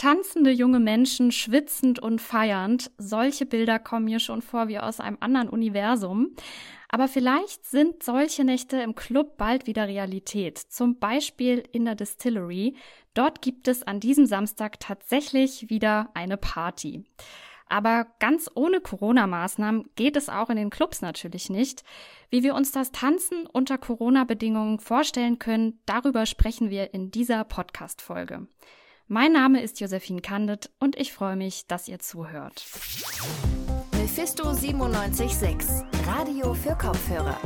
Tanzende junge Menschen, schwitzend und feiernd. Solche Bilder kommen mir schon vor wie aus einem anderen Universum. Aber vielleicht sind solche Nächte im Club bald wieder Realität. Zum Beispiel in der Distillery. Dort gibt es an diesem Samstag tatsächlich wieder eine Party. Aber ganz ohne Corona-Maßnahmen geht es auch in den Clubs natürlich nicht. Wie wir uns das Tanzen unter Corona-Bedingungen vorstellen können, darüber sprechen wir in dieser Podcast-Folge. Mein Name ist Josephine Kandet und ich freue mich, dass ihr zuhört. Mephisto 976, Radio für Kopfhörer.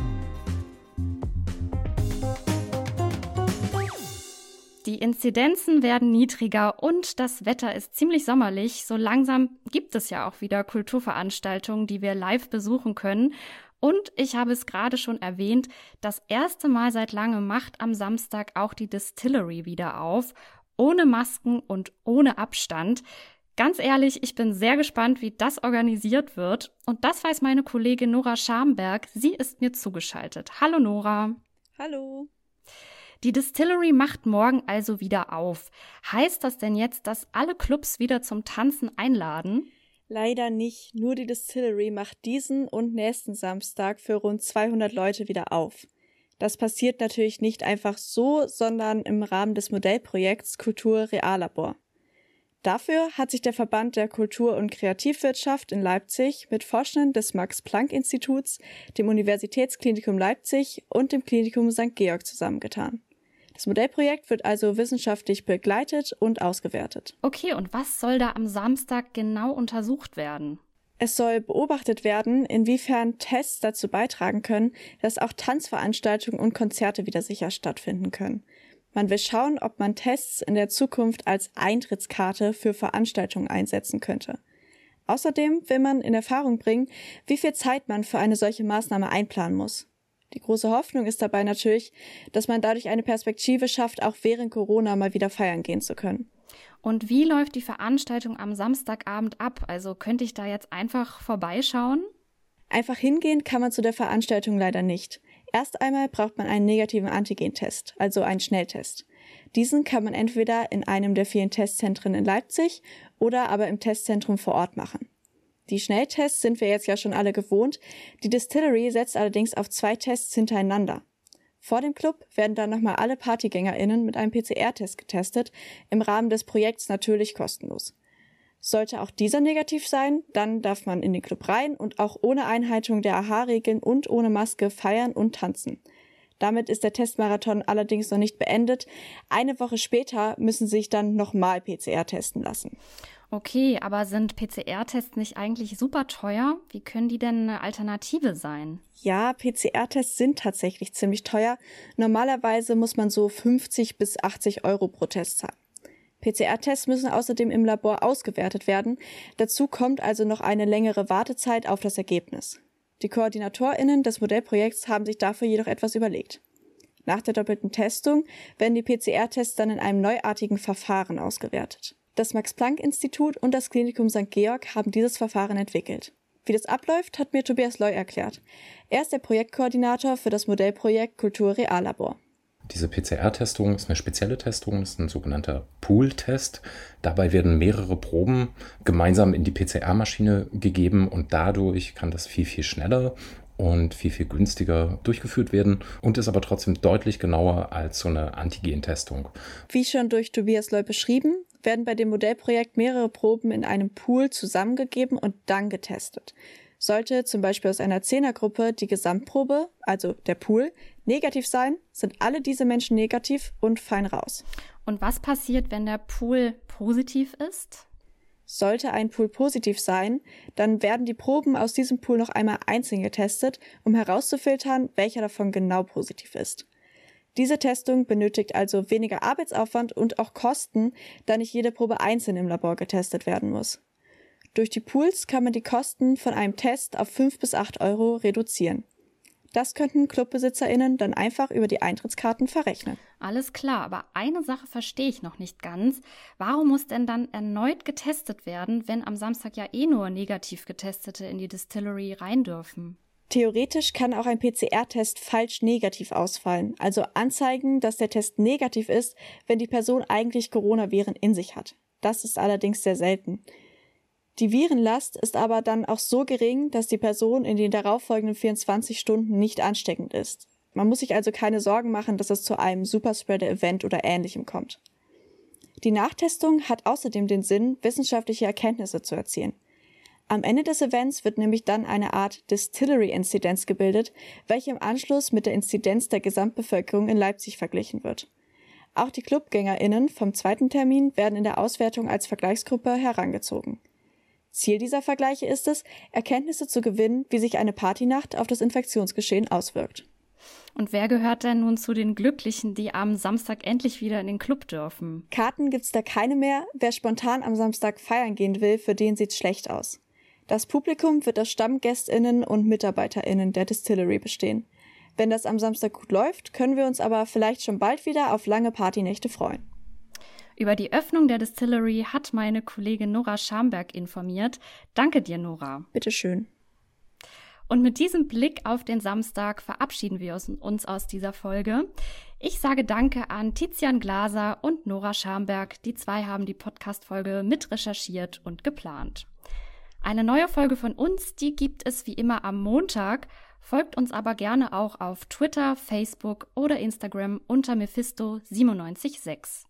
Die Inzidenzen werden niedriger und das Wetter ist ziemlich sommerlich. So langsam gibt es ja auch wieder Kulturveranstaltungen, die wir live besuchen können. Und ich habe es gerade schon erwähnt, das erste Mal seit langem macht am Samstag auch die Distillery wieder auf ohne Masken und ohne Abstand. Ganz ehrlich, ich bin sehr gespannt, wie das organisiert wird. Und das weiß meine Kollegin Nora Schamberg. Sie ist mir zugeschaltet. Hallo Nora. Hallo. Die Distillery macht morgen also wieder auf. Heißt das denn jetzt, dass alle Clubs wieder zum Tanzen einladen? Leider nicht. Nur die Distillery macht diesen und nächsten Samstag für rund 200 Leute wieder auf. Das passiert natürlich nicht einfach so, sondern im Rahmen des Modellprojekts Kultur Reallabor. Dafür hat sich der Verband der Kultur- und Kreativwirtschaft in Leipzig mit Forschenden des Max-Planck-Instituts, dem Universitätsklinikum Leipzig und dem Klinikum St. Georg zusammengetan. Das Modellprojekt wird also wissenschaftlich begleitet und ausgewertet. Okay, und was soll da am Samstag genau untersucht werden? Es soll beobachtet werden, inwiefern Tests dazu beitragen können, dass auch Tanzveranstaltungen und Konzerte wieder sicher stattfinden können. Man will schauen, ob man Tests in der Zukunft als Eintrittskarte für Veranstaltungen einsetzen könnte. Außerdem will man in Erfahrung bringen, wie viel Zeit man für eine solche Maßnahme einplanen muss. Die große Hoffnung ist dabei natürlich, dass man dadurch eine Perspektive schafft, auch während Corona mal wieder feiern gehen zu können. Und wie läuft die Veranstaltung am Samstagabend ab? Also könnte ich da jetzt einfach vorbeischauen? Einfach hingehen kann man zu der Veranstaltung leider nicht. Erst einmal braucht man einen negativen Antigentest, also einen Schnelltest. Diesen kann man entweder in einem der vielen Testzentren in Leipzig oder aber im Testzentrum vor Ort machen. Die Schnelltests sind wir jetzt ja schon alle gewohnt. Die Distillery setzt allerdings auf zwei Tests hintereinander. Vor dem Club werden dann nochmal alle PartygängerInnen mit einem PCR-Test getestet, im Rahmen des Projekts natürlich kostenlos. Sollte auch dieser negativ sein, dann darf man in den Club rein und auch ohne Einhaltung der AHA-Regeln und ohne Maske feiern und tanzen. Damit ist der Testmarathon allerdings noch nicht beendet. Eine Woche später müssen sich dann nochmal PCR testen lassen. Okay, aber sind PCR-Tests nicht eigentlich super teuer? Wie können die denn eine Alternative sein? Ja, PCR-Tests sind tatsächlich ziemlich teuer. Normalerweise muss man so 50 bis 80 Euro pro Test zahlen. PCR-Tests müssen außerdem im Labor ausgewertet werden. Dazu kommt also noch eine längere Wartezeit auf das Ergebnis. Die KoordinatorInnen des Modellprojekts haben sich dafür jedoch etwas überlegt. Nach der doppelten Testung werden die PCR-Tests dann in einem neuartigen Verfahren ausgewertet. Das Max-Planck-Institut und das Klinikum St. Georg haben dieses Verfahren entwickelt. Wie das abläuft, hat mir Tobias Loy erklärt. Er ist der Projektkoordinator für das Modellprojekt Kultur Reallabor. Diese PCR-Testung ist eine spezielle Testung, ist ein sogenannter Pool-Test. Dabei werden mehrere Proben gemeinsam in die PCR-Maschine gegeben und dadurch kann das viel, viel schneller und viel, viel günstiger durchgeführt werden und ist aber trotzdem deutlich genauer als so eine Antigen-Testung. Wie schon durch Tobias Loy beschrieben, werden bei dem Modellprojekt mehrere Proben in einem Pool zusammengegeben und dann getestet. Sollte zum Beispiel aus einer Zehnergruppe die Gesamtprobe, also der Pool, negativ sein, sind alle diese Menschen negativ und fein raus. Und was passiert, wenn der Pool positiv ist? Sollte ein Pool positiv sein, dann werden die Proben aus diesem Pool noch einmal einzeln getestet, um herauszufiltern, welcher davon genau positiv ist. Diese Testung benötigt also weniger Arbeitsaufwand und auch Kosten, da nicht jede Probe einzeln im Labor getestet werden muss. Durch die Pools kann man die Kosten von einem Test auf 5 bis 8 Euro reduzieren. Das könnten ClubbesitzerInnen dann einfach über die Eintrittskarten verrechnen. Alles klar, aber eine Sache verstehe ich noch nicht ganz. Warum muss denn dann erneut getestet werden, wenn am Samstag ja eh nur negativ Getestete in die Distillery rein dürfen? Theoretisch kann auch ein PCR-Test falsch negativ ausfallen, also anzeigen, dass der Test negativ ist, wenn die Person eigentlich Coronaviren in sich hat. Das ist allerdings sehr selten. Die Virenlast ist aber dann auch so gering, dass die Person in den darauffolgenden 24 Stunden nicht ansteckend ist. Man muss sich also keine Sorgen machen, dass es zu einem Superspreader-Event oder ähnlichem kommt. Die Nachtestung hat außerdem den Sinn, wissenschaftliche Erkenntnisse zu erzielen. Am Ende des Events wird nämlich dann eine Art Distillery-Inzidenz gebildet, welche im Anschluss mit der Inzidenz der Gesamtbevölkerung in Leipzig verglichen wird. Auch die ClubgängerInnen vom zweiten Termin werden in der Auswertung als Vergleichsgruppe herangezogen. Ziel dieser Vergleiche ist es, Erkenntnisse zu gewinnen, wie sich eine Partynacht auf das Infektionsgeschehen auswirkt. Und wer gehört denn nun zu den Glücklichen, die am Samstag endlich wieder in den Club dürfen? Karten gibt's da keine mehr. Wer spontan am Samstag feiern gehen will, für den sieht's schlecht aus. Das Publikum wird aus StammgästInnen und MitarbeiterInnen der Distillery bestehen. Wenn das am Samstag gut läuft, können wir uns aber vielleicht schon bald wieder auf lange Partynächte freuen. Über die Öffnung der Distillery hat meine Kollegin Nora Schamberg informiert. Danke dir, Nora. Bitteschön. Und mit diesem Blick auf den Samstag verabschieden wir uns aus dieser Folge. Ich sage Danke an Tizian Glaser und Nora Schamberg. Die zwei haben die Podcast-Folge mit recherchiert und geplant. Eine neue Folge von uns, die gibt es wie immer am Montag. Folgt uns aber gerne auch auf Twitter, Facebook oder Instagram unter Mephisto976.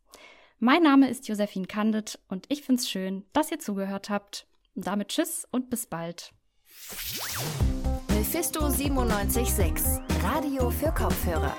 Mein Name ist Josephine Kandet und ich find's schön, dass ihr zugehört habt. Und damit tschüss und bis bald. Mephisto 976, Radio für Kopfhörer.